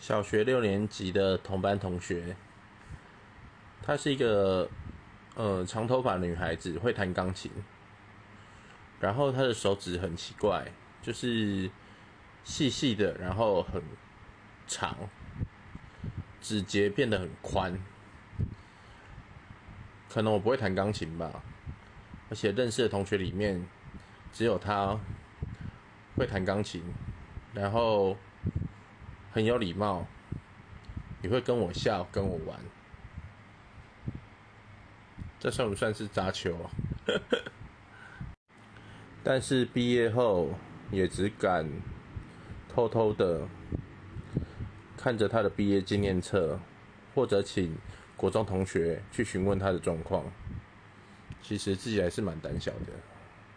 小学六年级的同班同学，她是一个呃长头发的女孩子，会弹钢琴。然后她的手指很奇怪，就是细细的，然后很长，指节变得很宽。可能我不会弹钢琴吧，而且认识的同学里面只有她会弹钢琴，然后。很有礼貌，也会跟我笑，跟我玩。这算不算是杂球？但是毕业后也只敢偷偷的看着他的毕业纪念册，或者请国中同学去询问他的状况。其实自己还是蛮胆小的。